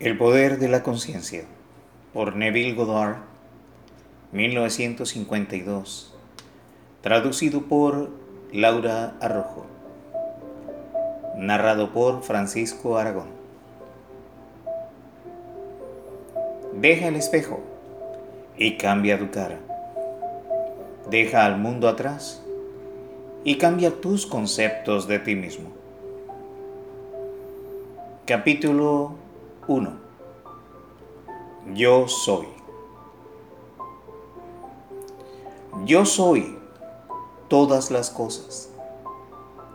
El poder de la conciencia por Neville Goddard, 1952. Traducido por Laura Arrojo. Narrado por Francisco Aragón. Deja el espejo y cambia tu cara. Deja al mundo atrás y cambia tus conceptos de ti mismo. Capítulo 1. Yo soy. Yo soy todas las cosas.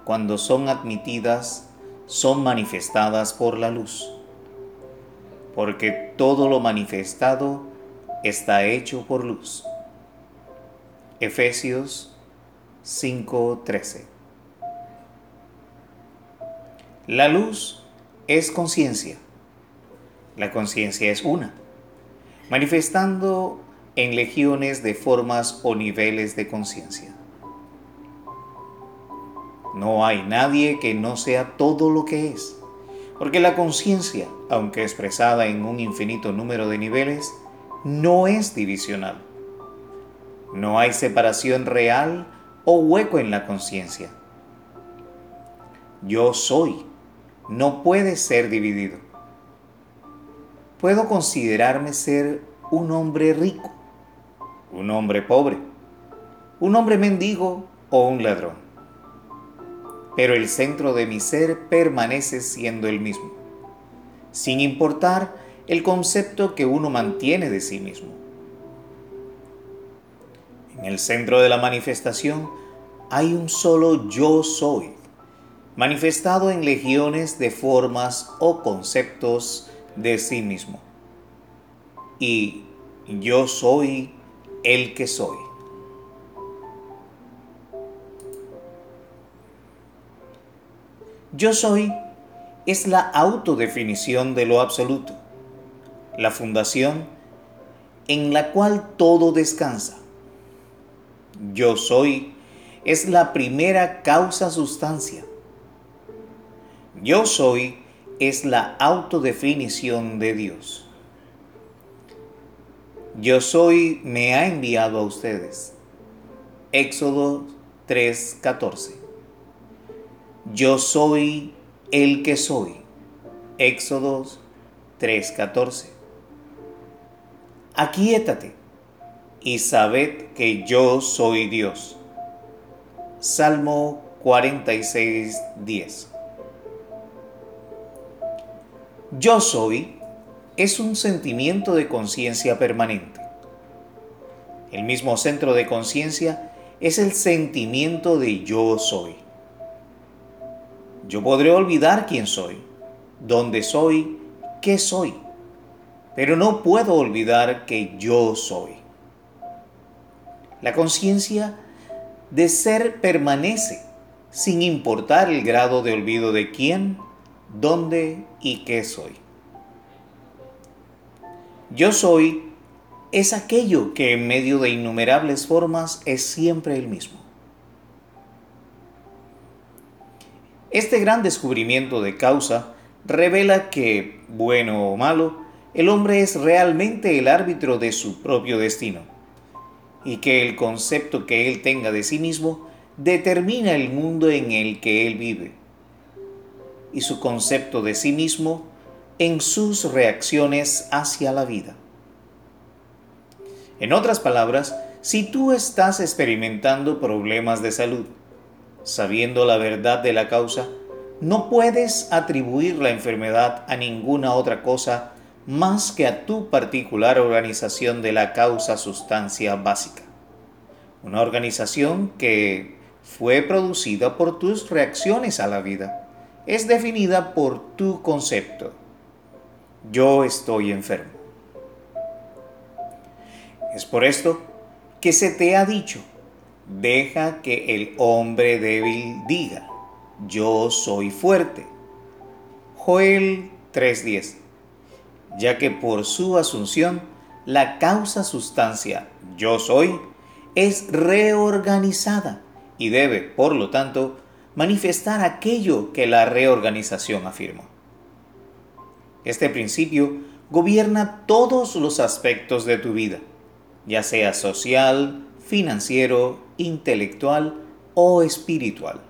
Cuando son admitidas, son manifestadas por la luz. Porque todo lo manifestado está hecho por luz. Efesios 5:13. La luz es conciencia la conciencia es una, manifestando en legiones de formas o niveles de conciencia. No hay nadie que no sea todo lo que es, porque la conciencia, aunque expresada en un infinito número de niveles, no es divisional. No hay separación real o hueco en la conciencia. Yo soy no puede ser dividido puedo considerarme ser un hombre rico, un hombre pobre, un hombre mendigo o un ladrón. Pero el centro de mi ser permanece siendo el mismo, sin importar el concepto que uno mantiene de sí mismo. En el centro de la manifestación hay un solo yo soy, manifestado en legiones de formas o conceptos de sí mismo. Y yo soy el que soy. Yo soy es la autodefinición de lo absoluto, la fundación en la cual todo descansa. Yo soy es la primera causa sustancia. Yo soy es la autodefinición de Dios. Yo soy me ha enviado a ustedes. Éxodo 3:14. Yo soy el que soy. Éxodo 3:14. Aquíétate y sabed que yo soy Dios. Salmo 46:10. Yo soy es un sentimiento de conciencia permanente. El mismo centro de conciencia es el sentimiento de yo soy. Yo podré olvidar quién soy, dónde soy, qué soy, pero no puedo olvidar que yo soy. La conciencia de ser permanece sin importar el grado de olvido de quién dónde y qué soy. Yo soy es aquello que en medio de innumerables formas es siempre el mismo. Este gran descubrimiento de causa revela que, bueno o malo, el hombre es realmente el árbitro de su propio destino y que el concepto que él tenga de sí mismo determina el mundo en el que él vive y su concepto de sí mismo en sus reacciones hacia la vida. En otras palabras, si tú estás experimentando problemas de salud, sabiendo la verdad de la causa, no puedes atribuir la enfermedad a ninguna otra cosa más que a tu particular organización de la causa sustancia básica. Una organización que fue producida por tus reacciones a la vida es definida por tu concepto. Yo estoy enfermo. Es por esto que se te ha dicho, deja que el hombre débil diga, yo soy fuerte. Joel 3:10, ya que por su asunción la causa sustancia yo soy es reorganizada y debe, por lo tanto, manifestar aquello que la reorganización afirma. Este principio gobierna todos los aspectos de tu vida, ya sea social, financiero, intelectual o espiritual.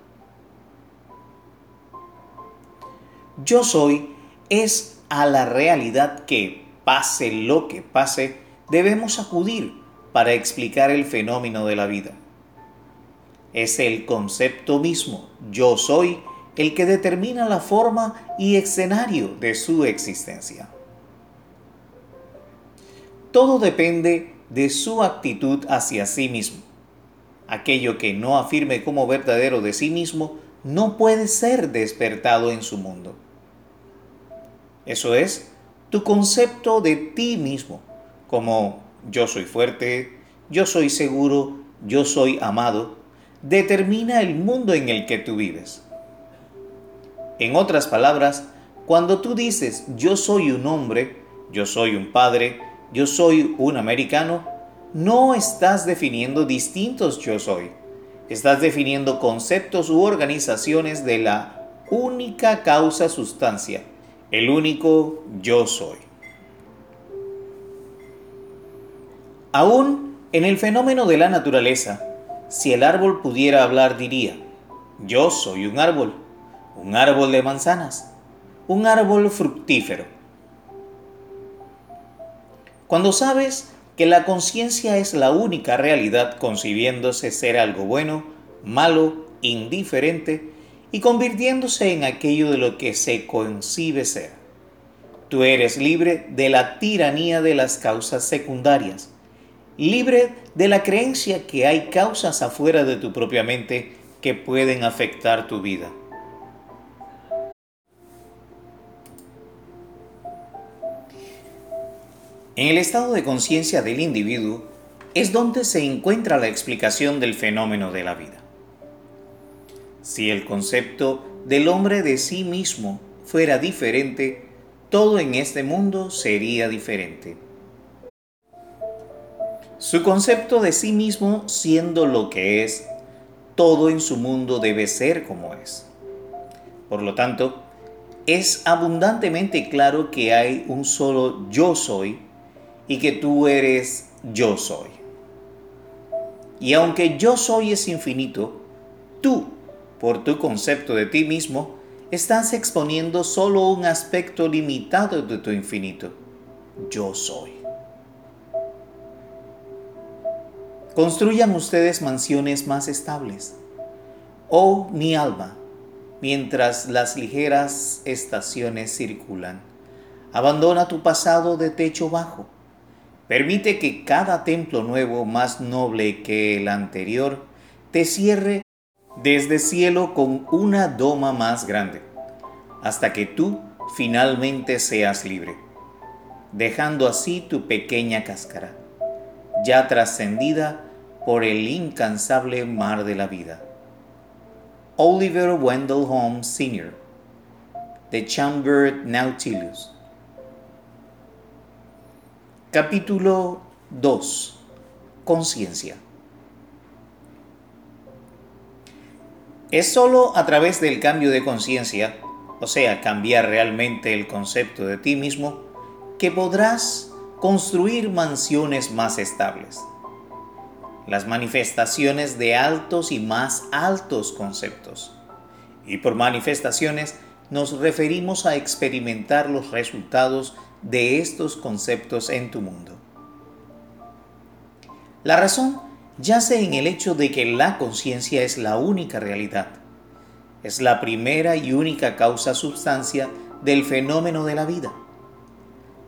Yo soy es a la realidad que, pase lo que pase, debemos acudir para explicar el fenómeno de la vida. Es el concepto mismo, yo soy, el que determina la forma y escenario de su existencia. Todo depende de su actitud hacia sí mismo. Aquello que no afirme como verdadero de sí mismo no puede ser despertado en su mundo. Eso es tu concepto de ti mismo, como yo soy fuerte, yo soy seguro, yo soy amado, determina el mundo en el que tú vives. En otras palabras, cuando tú dices yo soy un hombre, yo soy un padre, yo soy un americano, no estás definiendo distintos yo soy. Estás definiendo conceptos u organizaciones de la única causa sustancia, el único yo soy. Aún en el fenómeno de la naturaleza, si el árbol pudiera hablar diría, yo soy un árbol, un árbol de manzanas, un árbol fructífero. Cuando sabes que la conciencia es la única realidad concibiéndose ser algo bueno, malo, indiferente y convirtiéndose en aquello de lo que se concibe ser. Tú eres libre de la tiranía de las causas secundarias, libre de la creencia que hay causas afuera de tu propia mente que pueden afectar tu vida. En el estado de conciencia del individuo es donde se encuentra la explicación del fenómeno de la vida. Si el concepto del hombre de sí mismo fuera diferente, todo en este mundo sería diferente. Su concepto de sí mismo siendo lo que es, todo en su mundo debe ser como es. Por lo tanto, es abundantemente claro que hay un solo yo soy y que tú eres yo soy. Y aunque yo soy es infinito, tú, por tu concepto de ti mismo, estás exponiendo solo un aspecto limitado de tu infinito. Yo soy. Construyan ustedes mansiones más estables. Oh mi alma, mientras las ligeras estaciones circulan, abandona tu pasado de techo bajo Permite que cada templo nuevo más noble que el anterior te cierre desde cielo con una doma más grande, hasta que tú finalmente seas libre, dejando así tu pequeña cáscara, ya trascendida por el incansable mar de la vida. Oliver Wendell Holmes Sr. The Chamber Nautilus Capítulo 2. Conciencia. Es sólo a través del cambio de conciencia, o sea, cambiar realmente el concepto de ti mismo, que podrás construir mansiones más estables. Las manifestaciones de altos y más altos conceptos. Y por manifestaciones nos referimos a experimentar los resultados de estos conceptos en tu mundo. La razón yace en el hecho de que la conciencia es la única realidad. Es la primera y única causa sustancia del fenómeno de la vida.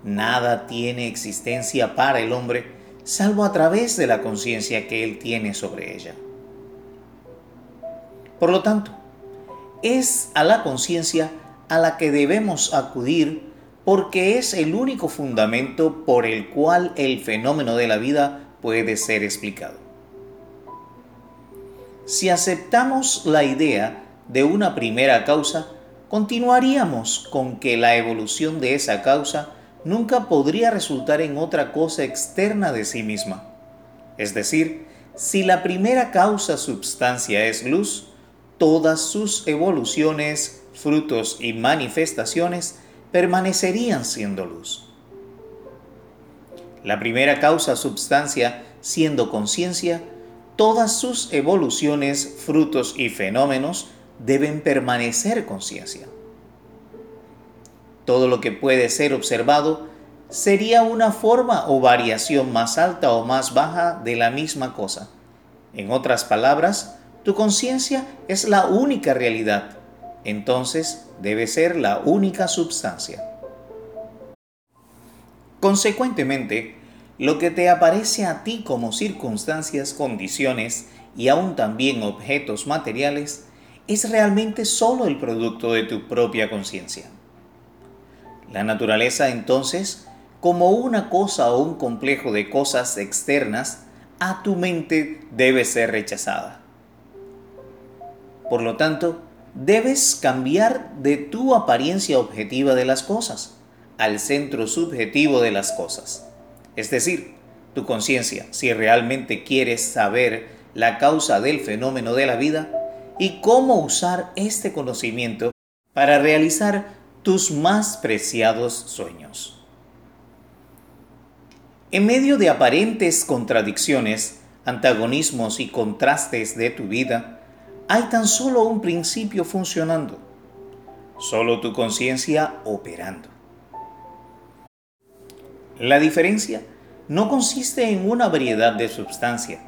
Nada tiene existencia para el hombre salvo a través de la conciencia que él tiene sobre ella. Por lo tanto, es a la conciencia a la que debemos acudir porque es el único fundamento por el cual el fenómeno de la vida puede ser explicado. Si aceptamos la idea de una primera causa, continuaríamos con que la evolución de esa causa nunca podría resultar en otra cosa externa de sí misma. Es decir, si la primera causa substancia es luz, todas sus evoluciones, frutos y manifestaciones permanecerían siendo luz. La primera causa substancia siendo conciencia, todas sus evoluciones, frutos y fenómenos deben permanecer conciencia. Todo lo que puede ser observado sería una forma o variación más alta o más baja de la misma cosa. En otras palabras, tu conciencia es la única realidad, entonces debe ser la única substancia. Consecuentemente, lo que te aparece a ti como circunstancias, condiciones y aún también objetos materiales es realmente solo el producto de tu propia conciencia. La naturaleza entonces, como una cosa o un complejo de cosas externas, a tu mente debe ser rechazada. Por lo tanto, debes cambiar de tu apariencia objetiva de las cosas al centro subjetivo de las cosas. Es decir, tu conciencia, si realmente quieres saber la causa del fenómeno de la vida y cómo usar este conocimiento para realizar tus más preciados sueños. En medio de aparentes contradicciones, antagonismos y contrastes de tu vida, hay tan solo un principio funcionando, solo tu conciencia operando. La diferencia no consiste en una variedad de sustancia,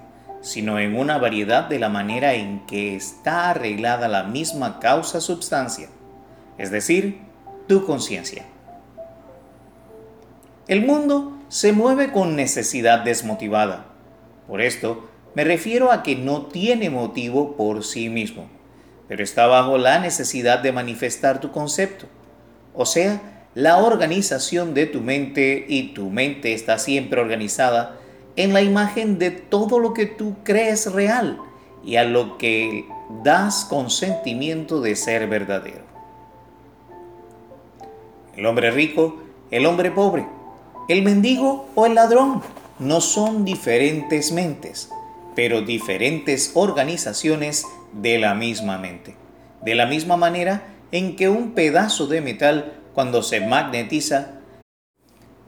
sino en una variedad de la manera en que está arreglada la misma causa-substancia, es decir, tu conciencia. El mundo se mueve con necesidad desmotivada. Por esto, me refiero a que no tiene motivo por sí mismo, pero está bajo la necesidad de manifestar tu concepto, o sea, la organización de tu mente y tu mente está siempre organizada en la imagen de todo lo que tú crees real y a lo que das consentimiento de ser verdadero el hombre rico, el hombre pobre, el mendigo o el ladrón. No son diferentes mentes, pero diferentes organizaciones de la misma mente. De la misma manera en que un pedazo de metal, cuando se magnetiza,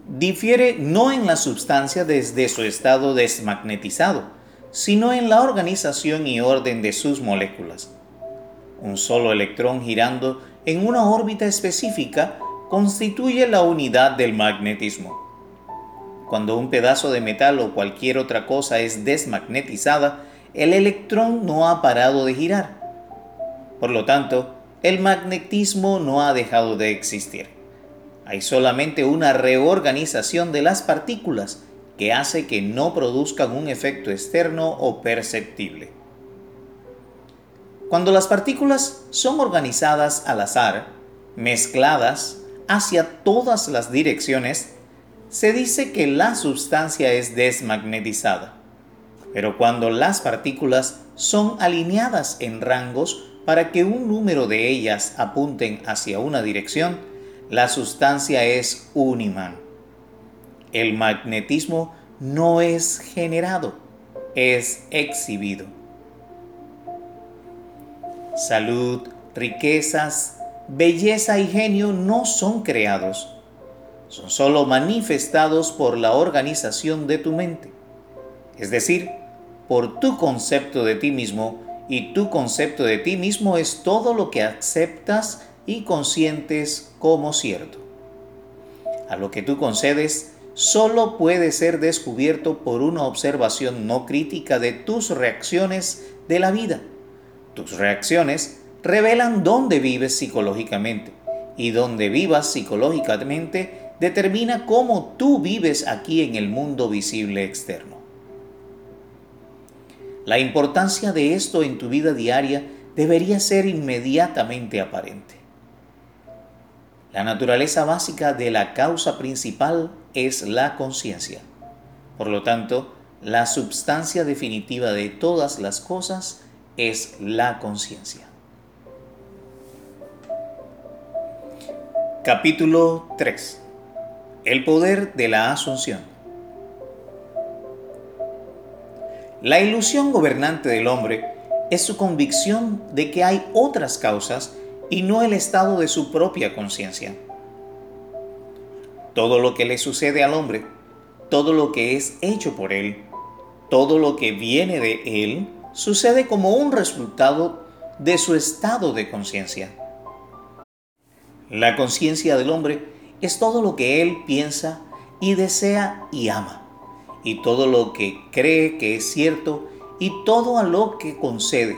difiere no en la sustancia desde su estado desmagnetizado, sino en la organización y orden de sus moléculas. Un solo electrón girando en una órbita específica constituye la unidad del magnetismo. Cuando un pedazo de metal o cualquier otra cosa es desmagnetizada, el electrón no ha parado de girar. Por lo tanto, el magnetismo no ha dejado de existir. Hay solamente una reorganización de las partículas que hace que no produzcan un efecto externo o perceptible. Cuando las partículas son organizadas al azar, mezcladas hacia todas las direcciones, se dice que la sustancia es desmagnetizada. Pero cuando las partículas son alineadas en rangos para que un número de ellas apunten hacia una dirección, la sustancia es un imán. El magnetismo no es generado, es exhibido. Salud, riquezas, belleza y genio no son creados, son sólo manifestados por la organización de tu mente, es decir, por tu concepto de ti mismo, y tu concepto de ti mismo es todo lo que aceptas y consientes como cierto. A lo que tú concedes solo puede ser descubierto por una observación no crítica de tus reacciones de la vida. Tus reacciones revelan dónde vives psicológicamente y dónde vivas psicológicamente determina cómo tú vives aquí en el mundo visible externo. La importancia de esto en tu vida diaria debería ser inmediatamente aparente. La naturaleza básica de la causa principal es la conciencia. Por lo tanto, la substancia definitiva de todas las cosas es la conciencia. Capítulo 3 El poder de la asunción La ilusión gobernante del hombre es su convicción de que hay otras causas y no el estado de su propia conciencia. todo lo que le sucede al hombre, todo lo que es hecho por él, todo lo que viene de él, sucede como un resultado de su estado de conciencia. La conciencia del hombre es todo lo que él piensa y desea y ama, y todo lo que cree que es cierto y todo a lo que concede.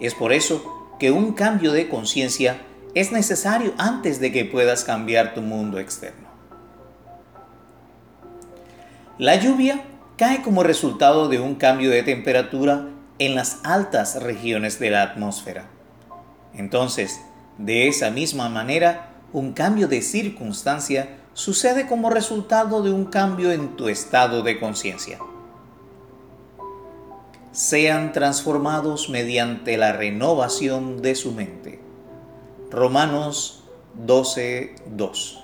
Es por eso que un cambio de conciencia es necesario antes de que puedas cambiar tu mundo externo. La lluvia cae como resultado de un cambio de temperatura en las altas regiones de la atmósfera. Entonces, de esa misma manera, un cambio de circunstancia sucede como resultado de un cambio en tu estado de conciencia. Sean transformados mediante la renovación de su mente. Romanos 12:2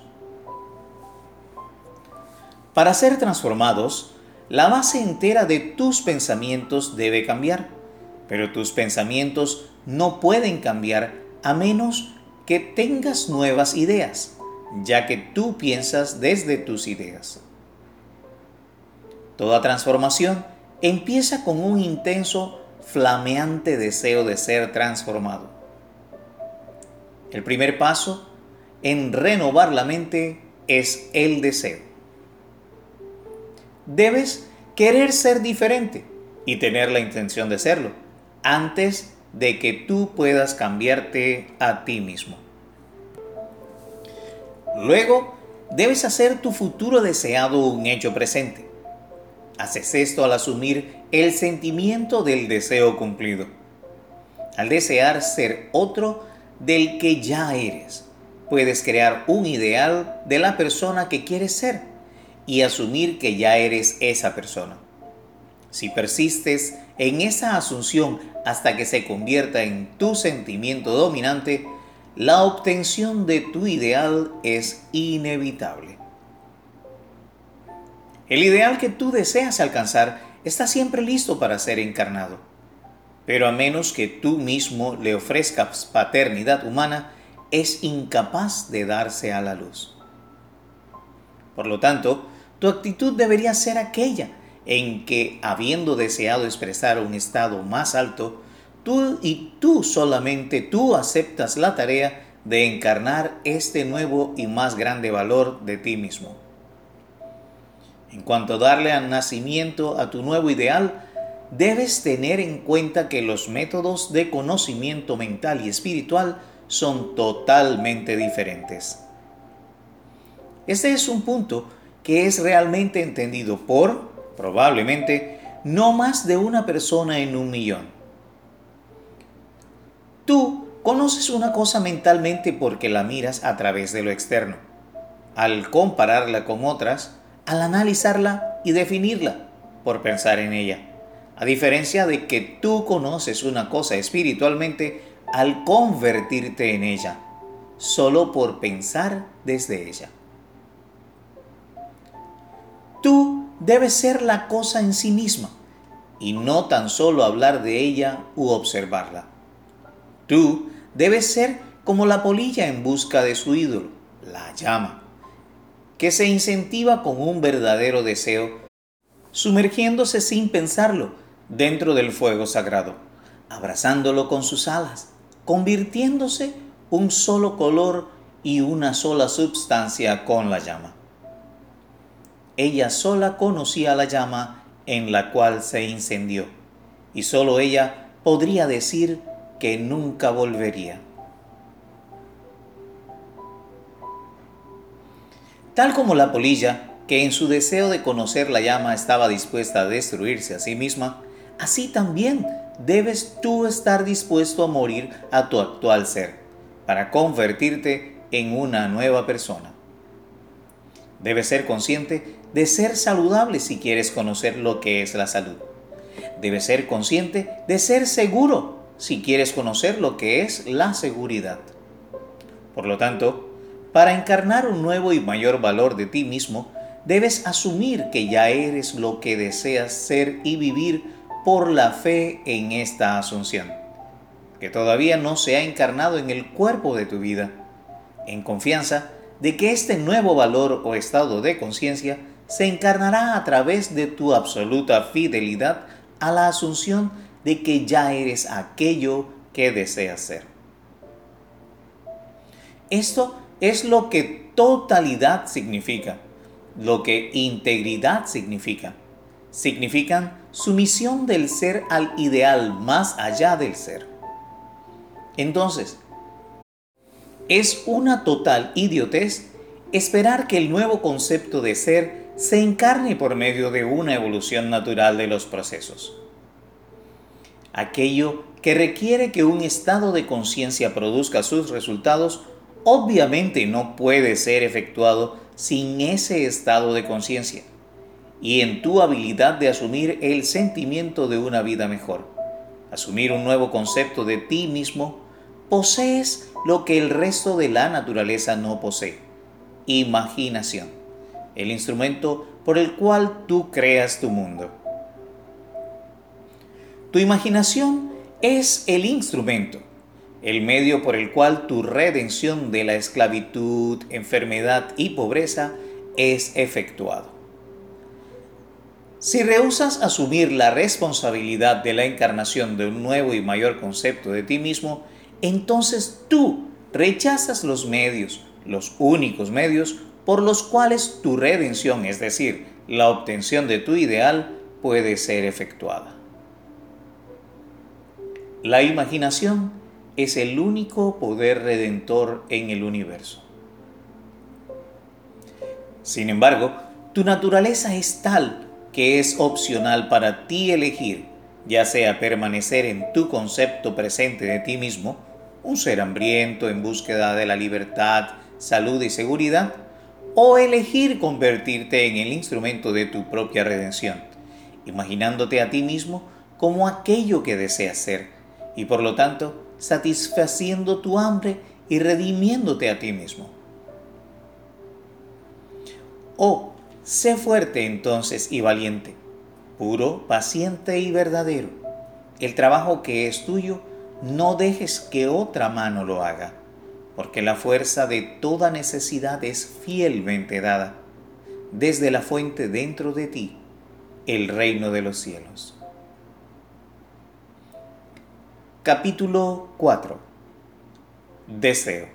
Para ser transformados, la base entera de tus pensamientos debe cambiar, pero tus pensamientos no pueden cambiar a menos que tengas nuevas ideas, ya que tú piensas desde tus ideas. Toda transformación empieza con un intenso, flameante deseo de ser transformado. El primer paso en renovar la mente es el deseo. Debes querer ser diferente y tener la intención de serlo antes de que tú puedas cambiarte a ti mismo. Luego, debes hacer tu futuro deseado un hecho presente. Haces esto al asumir el sentimiento del deseo cumplido, al desear ser otro del que ya eres. Puedes crear un ideal de la persona que quieres ser y asumir que ya eres esa persona. Si persistes en esa asunción hasta que se convierta en tu sentimiento dominante, la obtención de tu ideal es inevitable. El ideal que tú deseas alcanzar está siempre listo para ser encarnado, pero a menos que tú mismo le ofrezcas paternidad humana, es incapaz de darse a la luz. Por lo tanto, tu actitud debería ser aquella en que, habiendo deseado expresar un estado más alto, tú y tú solamente tú aceptas la tarea de encarnar este nuevo y más grande valor de ti mismo. En cuanto a darle al nacimiento a tu nuevo ideal, debes tener en cuenta que los métodos de conocimiento mental y espiritual son totalmente diferentes. Este es un punto que es realmente entendido por, probablemente, no más de una persona en un millón. Tú conoces una cosa mentalmente porque la miras a través de lo externo. Al compararla con otras, al analizarla y definirla por pensar en ella. A diferencia de que tú conoces una cosa espiritualmente al convertirte en ella, solo por pensar desde ella. Tú debes ser la cosa en sí misma y no tan solo hablar de ella u observarla. Tú debes ser como la polilla en busca de su ídolo, la llama, que se incentiva con un verdadero deseo, sumergiéndose sin pensarlo dentro del fuego sagrado, abrazándolo con sus alas, convirtiéndose un solo color y una sola substancia con la llama ella sola conocía la llama en la cual se incendió, y sólo ella podría decir que nunca volvería. Tal como la polilla, que en su deseo de conocer la llama estaba dispuesta a destruirse a sí misma, así también debes tú estar dispuesto a morir a tu actual ser, para convertirte en una nueva persona. Debes ser consciente de ser saludable si quieres conocer lo que es la salud. Debes ser consciente de ser seguro si quieres conocer lo que es la seguridad. Por lo tanto, para encarnar un nuevo y mayor valor de ti mismo, debes asumir que ya eres lo que deseas ser y vivir por la fe en esta asunción, que todavía no se ha encarnado en el cuerpo de tu vida. En confianza, de que este nuevo valor o estado de conciencia se encarnará a través de tu absoluta fidelidad a la asunción de que ya eres aquello que deseas ser. Esto es lo que totalidad significa, lo que integridad significa. Significan sumisión del ser al ideal más allá del ser. Entonces, es una total idiotez esperar que el nuevo concepto de ser se encarne por medio de una evolución natural de los procesos. Aquello que requiere que un estado de conciencia produzca sus resultados obviamente no puede ser efectuado sin ese estado de conciencia y en tu habilidad de asumir el sentimiento de una vida mejor, asumir un nuevo concepto de ti mismo, posees lo que el resto de la naturaleza no posee, imaginación, el instrumento por el cual tú creas tu mundo. Tu imaginación es el instrumento, el medio por el cual tu redención de la esclavitud, enfermedad y pobreza es efectuado. Si rehusas asumir la responsabilidad de la encarnación de un nuevo y mayor concepto de ti mismo, entonces tú rechazas los medios, los únicos medios por los cuales tu redención, es decir, la obtención de tu ideal, puede ser efectuada. La imaginación es el único poder redentor en el universo. Sin embargo, tu naturaleza es tal que es opcional para ti elegir, ya sea permanecer en tu concepto presente de ti mismo, un ser hambriento en búsqueda de la libertad, salud y seguridad, o elegir convertirte en el instrumento de tu propia redención, imaginándote a ti mismo como aquello que deseas ser, y por lo tanto satisfaciendo tu hambre y redimiéndote a ti mismo. O sé fuerte entonces y valiente, puro, paciente y verdadero. El trabajo que es tuyo, no dejes que otra mano lo haga, porque la fuerza de toda necesidad es fielmente dada desde la fuente dentro de ti, el reino de los cielos. Capítulo 4 Deseo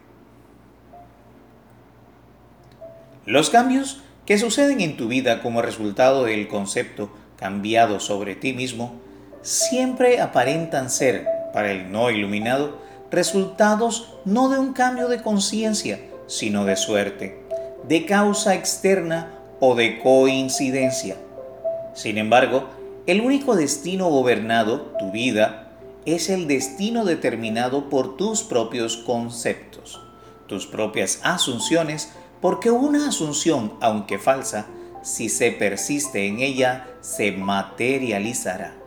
Los cambios que suceden en tu vida como resultado del concepto cambiado sobre ti mismo siempre aparentan ser, para el no iluminado, resultados no de un cambio de conciencia, sino de suerte, de causa externa o de coincidencia. Sin embargo, el único destino gobernado, tu vida, es el destino determinado por tus propios conceptos, tus propias asunciones, porque una asunción, aunque falsa, si se persiste en ella, se materializará.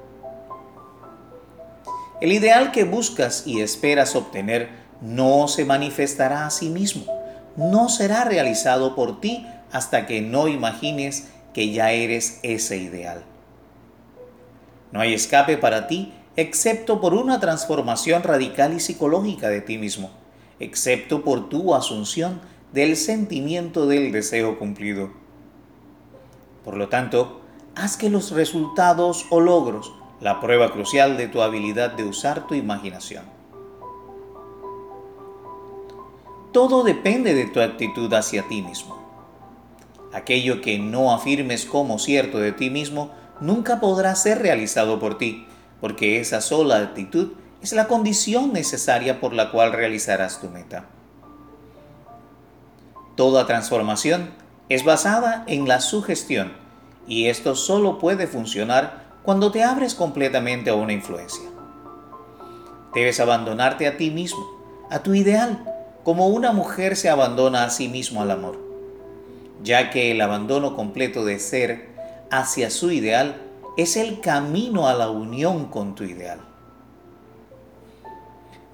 El ideal que buscas y esperas obtener no se manifestará a sí mismo, no será realizado por ti hasta que no imagines que ya eres ese ideal. No hay escape para ti excepto por una transformación radical y psicológica de ti mismo, excepto por tu asunción del sentimiento del deseo cumplido. Por lo tanto, haz que los resultados o logros, la prueba crucial de tu habilidad de usar tu imaginación. Todo depende de tu actitud hacia ti mismo. Aquello que no afirmes como cierto de ti mismo nunca podrá ser realizado por ti, porque esa sola actitud es la condición necesaria por la cual realizarás tu meta. Toda transformación es basada en la sugestión y esto solo puede funcionar cuando te abres completamente a una influencia. Debes abandonarte a ti mismo, a tu ideal, como una mujer se abandona a sí mismo al amor, ya que el abandono completo de ser hacia su ideal es el camino a la unión con tu ideal.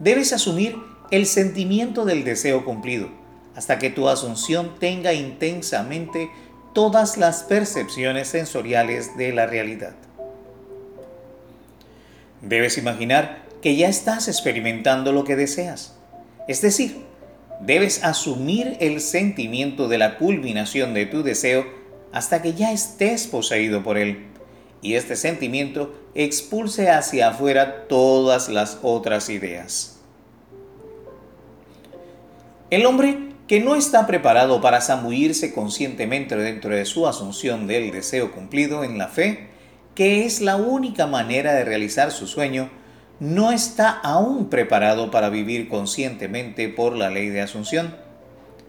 Debes asumir el sentimiento del deseo cumplido hasta que tu asunción tenga intensamente todas las percepciones sensoriales de la realidad. Debes imaginar que ya estás experimentando lo que deseas, es decir, debes asumir el sentimiento de la culminación de tu deseo hasta que ya estés poseído por él y este sentimiento expulse hacia afuera todas las otras ideas. El hombre que no está preparado para zambullirse conscientemente dentro de su asunción del deseo cumplido en la fe, que es la única manera de realizar su sueño, no está aún preparado para vivir conscientemente por la ley de asunción,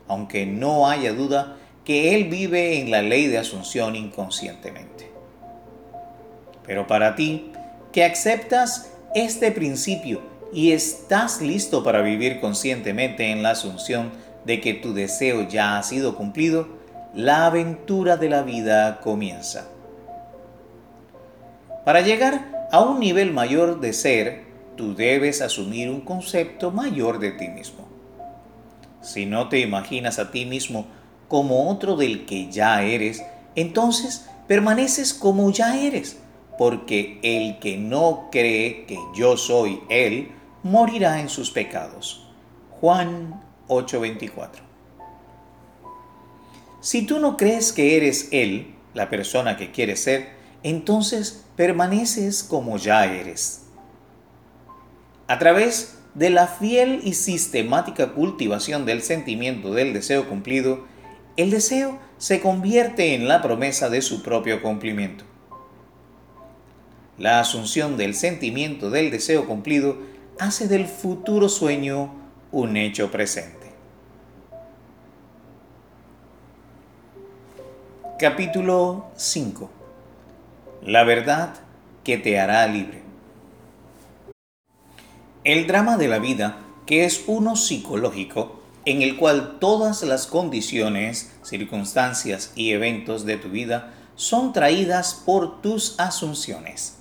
aunque no haya duda que él vive en la ley de asunción inconscientemente. Pero para ti, que aceptas este principio y estás listo para vivir conscientemente en la asunción de que tu deseo ya ha sido cumplido, la aventura de la vida comienza. Para llegar a un nivel mayor de ser, tú debes asumir un concepto mayor de ti mismo. Si no te imaginas a ti mismo como otro del que ya eres, entonces permaneces como ya eres, porque el que no cree que yo soy Él, morirá en sus pecados. Juan 8:24. Si tú no crees que eres Él, la persona que quieres ser, entonces permaneces como ya eres. A través de la fiel y sistemática cultivación del sentimiento del deseo cumplido, el deseo se convierte en la promesa de su propio cumplimiento. La asunción del sentimiento del deseo cumplido hace del futuro sueño un hecho presente. Capítulo 5 La verdad que te hará libre. El drama de la vida, que es uno psicológico, en el cual todas las condiciones, circunstancias y eventos de tu vida son traídas por tus asunciones.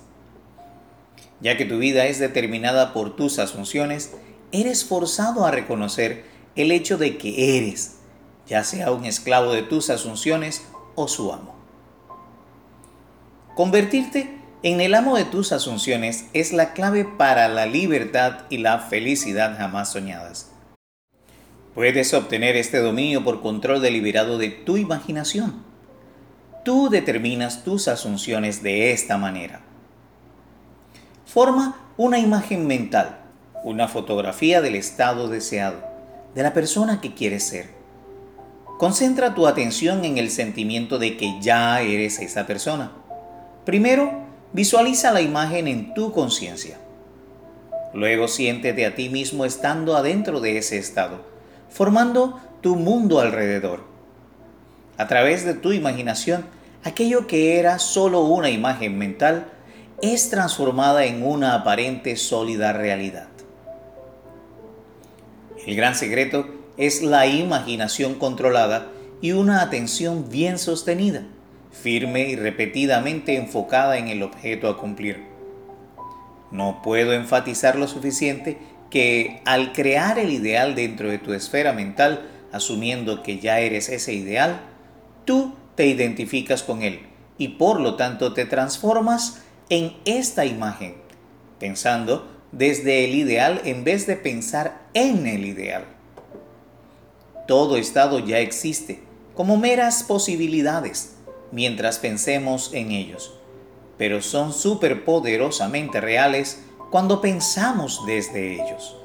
Ya que tu vida es determinada por tus asunciones, eres forzado a reconocer el hecho de que eres, ya sea un esclavo de tus asunciones o su amo. Convertirte en el amo de tus asunciones es la clave para la libertad y la felicidad jamás soñadas. Puedes obtener este dominio por control deliberado de tu imaginación. Tú determinas tus asunciones de esta manera. Forma una imagen mental una fotografía del estado deseado, de la persona que quieres ser. Concentra tu atención en el sentimiento de que ya eres esa persona. Primero, visualiza la imagen en tu conciencia. Luego siéntete a ti mismo estando adentro de ese estado, formando tu mundo alrededor. A través de tu imaginación, aquello que era solo una imagen mental es transformada en una aparente sólida realidad. El gran secreto es la imaginación controlada y una atención bien sostenida, firme y repetidamente enfocada en el objeto a cumplir. No puedo enfatizar lo suficiente que al crear el ideal dentro de tu esfera mental, asumiendo que ya eres ese ideal, tú te identificas con él y por lo tanto te transformas en esta imagen, pensando desde el ideal en vez de pensar en el ideal. Todo estado ya existe como meras posibilidades mientras pensemos en ellos, pero son superpoderosamente reales cuando pensamos desde ellos.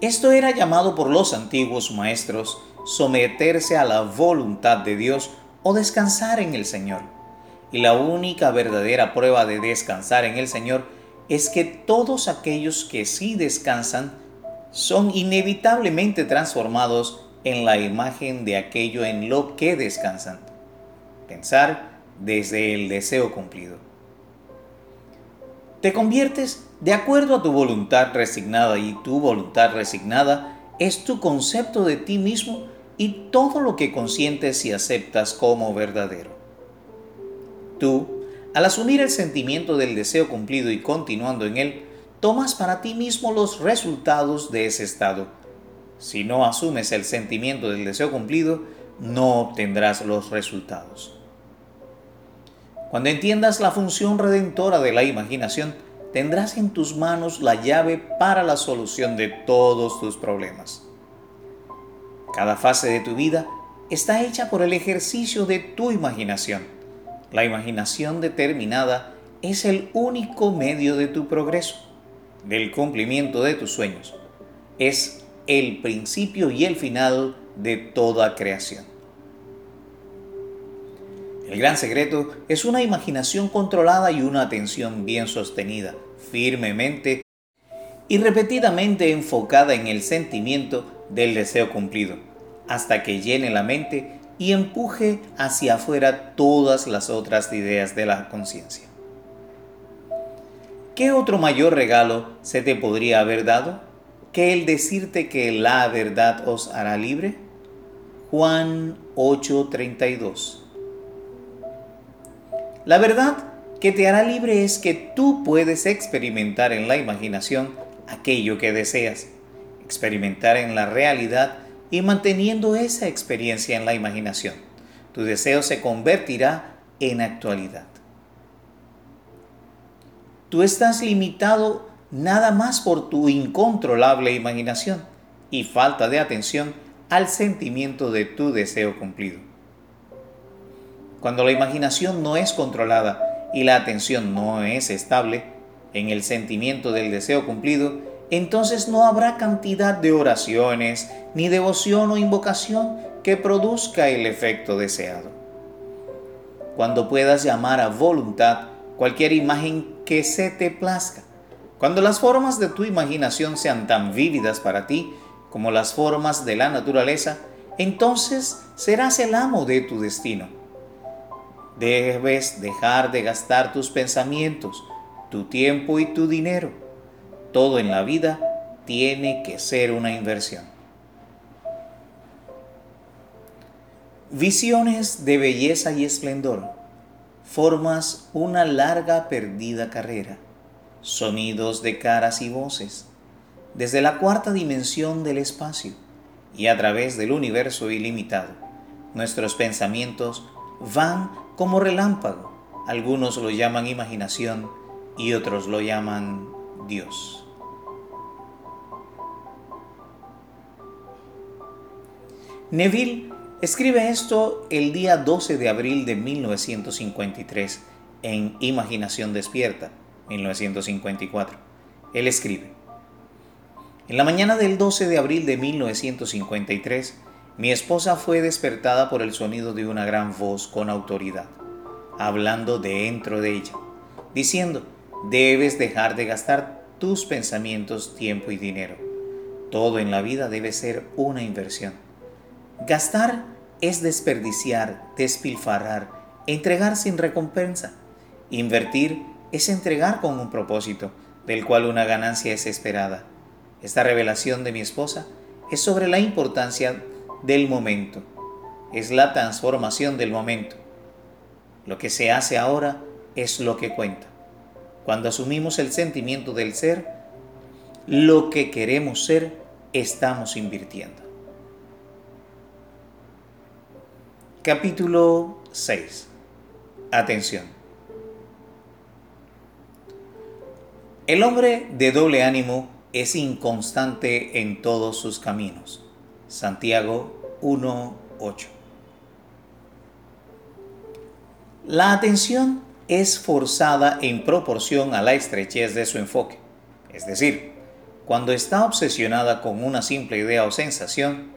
Esto era llamado por los antiguos maestros someterse a la voluntad de Dios o descansar en el Señor. Y la única verdadera prueba de descansar en el Señor es que todos aquellos que sí descansan son inevitablemente transformados en la imagen de aquello en lo que descansan. Pensar desde el deseo cumplido. Te conviertes de acuerdo a tu voluntad resignada y tu voluntad resignada es tu concepto de ti mismo y todo lo que consientes y aceptas como verdadero. Tú, al asumir el sentimiento del deseo cumplido y continuando en él, tomas para ti mismo los resultados de ese estado. Si no asumes el sentimiento del deseo cumplido, no obtendrás los resultados. Cuando entiendas la función redentora de la imaginación, tendrás en tus manos la llave para la solución de todos tus problemas. Cada fase de tu vida está hecha por el ejercicio de tu imaginación. La imaginación determinada es el único medio de tu progreso, del cumplimiento de tus sueños. Es el principio y el final de toda creación. El gran secreto es una imaginación controlada y una atención bien sostenida, firmemente y repetidamente enfocada en el sentimiento del deseo cumplido, hasta que llene la mente y empuje hacia afuera todas las otras ideas de la conciencia. ¿Qué otro mayor regalo se te podría haber dado que el decirte que la verdad os hará libre? Juan 8:32 la verdad que te hará libre es que tú puedes experimentar en la imaginación aquello que deseas, experimentar en la realidad y manteniendo esa experiencia en la imaginación. Tu deseo se convertirá en actualidad. Tú estás limitado nada más por tu incontrolable imaginación y falta de atención al sentimiento de tu deseo cumplido. Cuando la imaginación no es controlada y la atención no es estable en el sentimiento del deseo cumplido, entonces no habrá cantidad de oraciones, ni devoción o invocación que produzca el efecto deseado. Cuando puedas llamar a voluntad cualquier imagen que se te plazca, cuando las formas de tu imaginación sean tan vívidas para ti como las formas de la naturaleza, entonces serás el amo de tu destino Debes dejar de gastar tus pensamientos, tu tiempo y tu dinero. Todo en la vida tiene que ser una inversión. Visiones de belleza y esplendor. Formas una larga perdida carrera. Sonidos de caras y voces. Desde la cuarta dimensión del espacio y a través del universo ilimitado, nuestros pensamientos van como relámpago. Algunos lo llaman imaginación y otros lo llaman Dios. Neville escribe esto el día 12 de abril de 1953 en Imaginación Despierta, 1954. Él escribe, En la mañana del 12 de abril de 1953, mi esposa fue despertada por el sonido de una gran voz con autoridad, hablando dentro de ella, diciendo, debes dejar de gastar tus pensamientos, tiempo y dinero. Todo en la vida debe ser una inversión. Gastar es desperdiciar, despilfarrar, entregar sin recompensa. Invertir es entregar con un propósito, del cual una ganancia es esperada. Esta revelación de mi esposa es sobre la importancia del momento, es la transformación del momento. Lo que se hace ahora es lo que cuenta. Cuando asumimos el sentimiento del ser, lo que queremos ser, estamos invirtiendo. Capítulo 6. Atención. El hombre de doble ánimo es inconstante en todos sus caminos. Santiago 1.8. La atención es forzada en proporción a la estrechez de su enfoque. Es decir, cuando está obsesionada con una simple idea o sensación,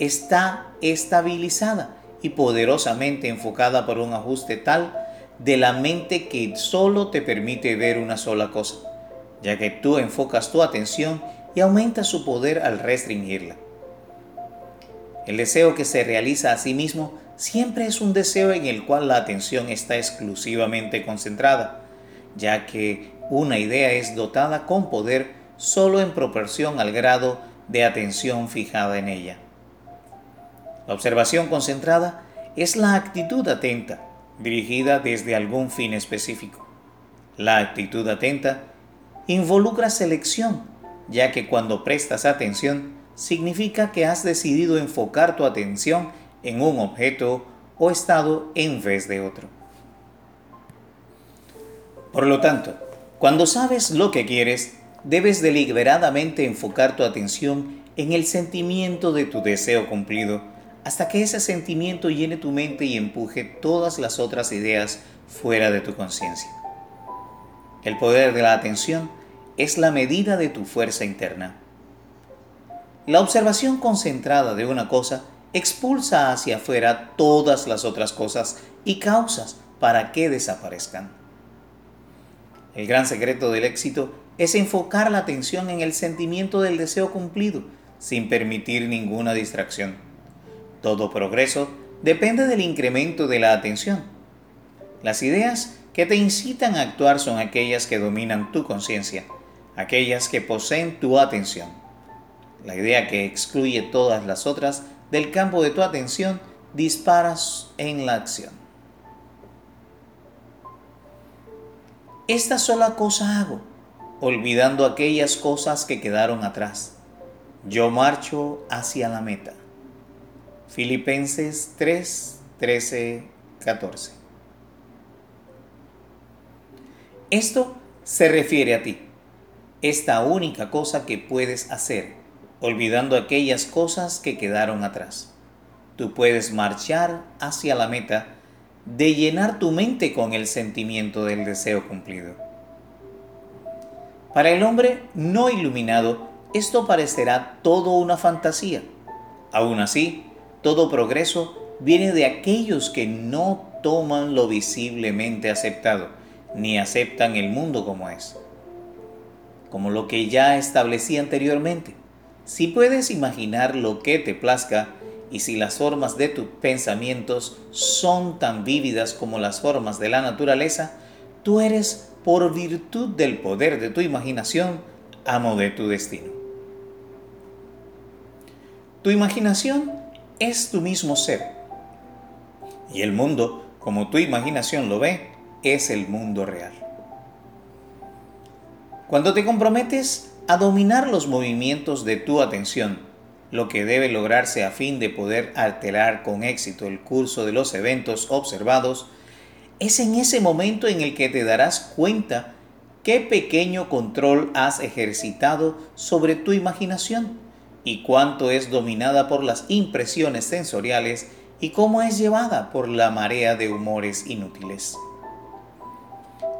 está estabilizada y poderosamente enfocada por un ajuste tal de la mente que solo te permite ver una sola cosa, ya que tú enfocas tu atención y aumentas su poder al restringirla. El deseo que se realiza a sí mismo siempre es un deseo en el cual la atención está exclusivamente concentrada, ya que una idea es dotada con poder solo en proporción al grado de atención fijada en ella. La observación concentrada es la actitud atenta, dirigida desde algún fin específico. La actitud atenta involucra selección, ya que cuando prestas atención, significa que has decidido enfocar tu atención en un objeto o estado en vez de otro. Por lo tanto, Cuando sabes lo que quieres, debes deliberadamente enfocar tu atención en el sentimiento de tu deseo cumplido, hasta que ese sentimiento llene tu mente y empuje todas las otras ideas fuera de tu conciencia. El poder de la atención es la medida de tu fuerza interna. La observación concentrada de una cosa expulsa hacia afuera todas las otras cosas y causas para que desaparezcan. El gran secreto del éxito es enfocar la atención en el sentimiento del deseo cumplido, sin permitir ninguna distracción. Todo progreso depende del incremento de la atención. Las ideas que te incitan a actuar son aquellas que dominan tu conciencia, aquellas que poseen tu atención. La idea que excluye todas las otras del campo de tu atención disparas en la acción. Esta sola cosa hago, olvidando aquellas cosas que quedaron atrás. Yo marcho hacia la meta. Filipenses 3, 13, 14. Esto se refiere a ti, esta única cosa que puedes hacer, olvidando aquellas cosas que quedaron atrás. Tú puedes marchar hacia la meta de llenar tu mente con el sentimiento del deseo cumplido. Para el hombre no iluminado, esto parecerá todo una fantasía. Aún así, todo progreso viene de aquellos que no toman lo visiblemente aceptado, ni aceptan el mundo como es. Como lo que ya establecí anteriormente, si puedes imaginar lo que te plazca, y si las formas de tus pensamientos son tan vívidas como las formas de la naturaleza, tú eres, por virtud del poder de tu imaginación, amo de tu destino. Tu imaginación es tu mismo ser. Y el mundo, como tu imaginación lo ve, es el mundo real. Cuando te comprometes a dominar los movimientos de tu atención, lo que debe lograrse a fin de poder alterar con éxito el curso de los eventos observados, es en ese momento en el que te darás cuenta qué pequeño control has ejercitado sobre tu imaginación y cuánto es dominada por las impresiones sensoriales y cómo es llevada por la marea de humores inútiles.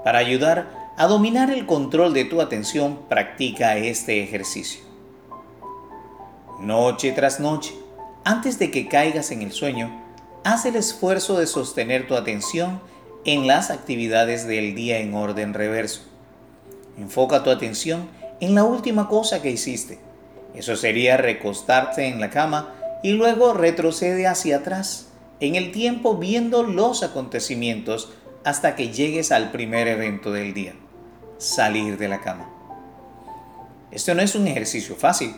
Para ayudar a dominar el control de tu atención, practica este ejercicio noche tras noche, antes de que caigas en el sueño, haz el esfuerzo de sostener tu atención en las actividades del día en orden reverso. Enfoca tu atención en la última cosa que hiciste. Eso sería recostarte en la cama y luego retrocede hacia atrás en el tiempo viendo los acontecimientos hasta que llegues al primer evento del día, salir de la cama. Esto no es un ejercicio fácil,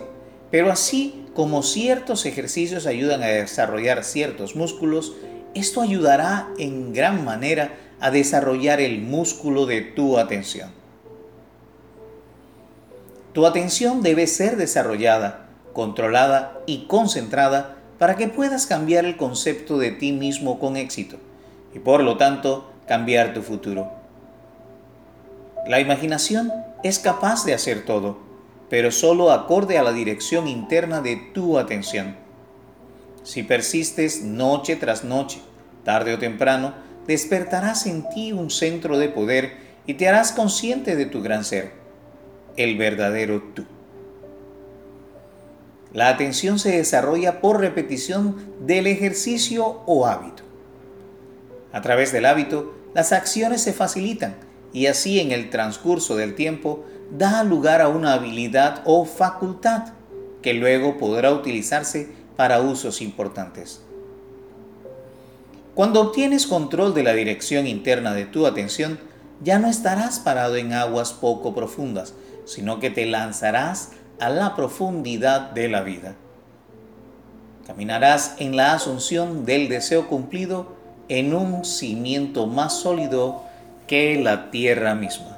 pero así como ciertos ejercicios ayudan a desarrollar ciertos músculos, esto ayudará en gran manera a desarrollar el músculo de tu atención. Tu atención debe ser desarrollada, controlada y concentrada para que puedas cambiar el concepto de ti mismo con éxito y por lo tanto cambiar tu futuro. La imaginación es capaz de hacer todo pero solo acorde a la dirección interna de tu atención. Si persistes noche tras noche, tarde o temprano, despertarás en ti un centro de poder y te harás consciente de tu gran ser, el verdadero tú. La atención se desarrolla por repetición del ejercicio o hábito. A través del hábito, las acciones se facilitan y así en el transcurso del tiempo da lugar a una habilidad o facultad que luego podrá utilizarse para usos importantes. Cuando obtienes control de la dirección interna de tu atención, ya no estarás parado en aguas poco profundas, sino que te lanzarás a la profundidad de la vida. Caminarás en la asunción del deseo cumplido en un cimiento más sólido que la tierra misma.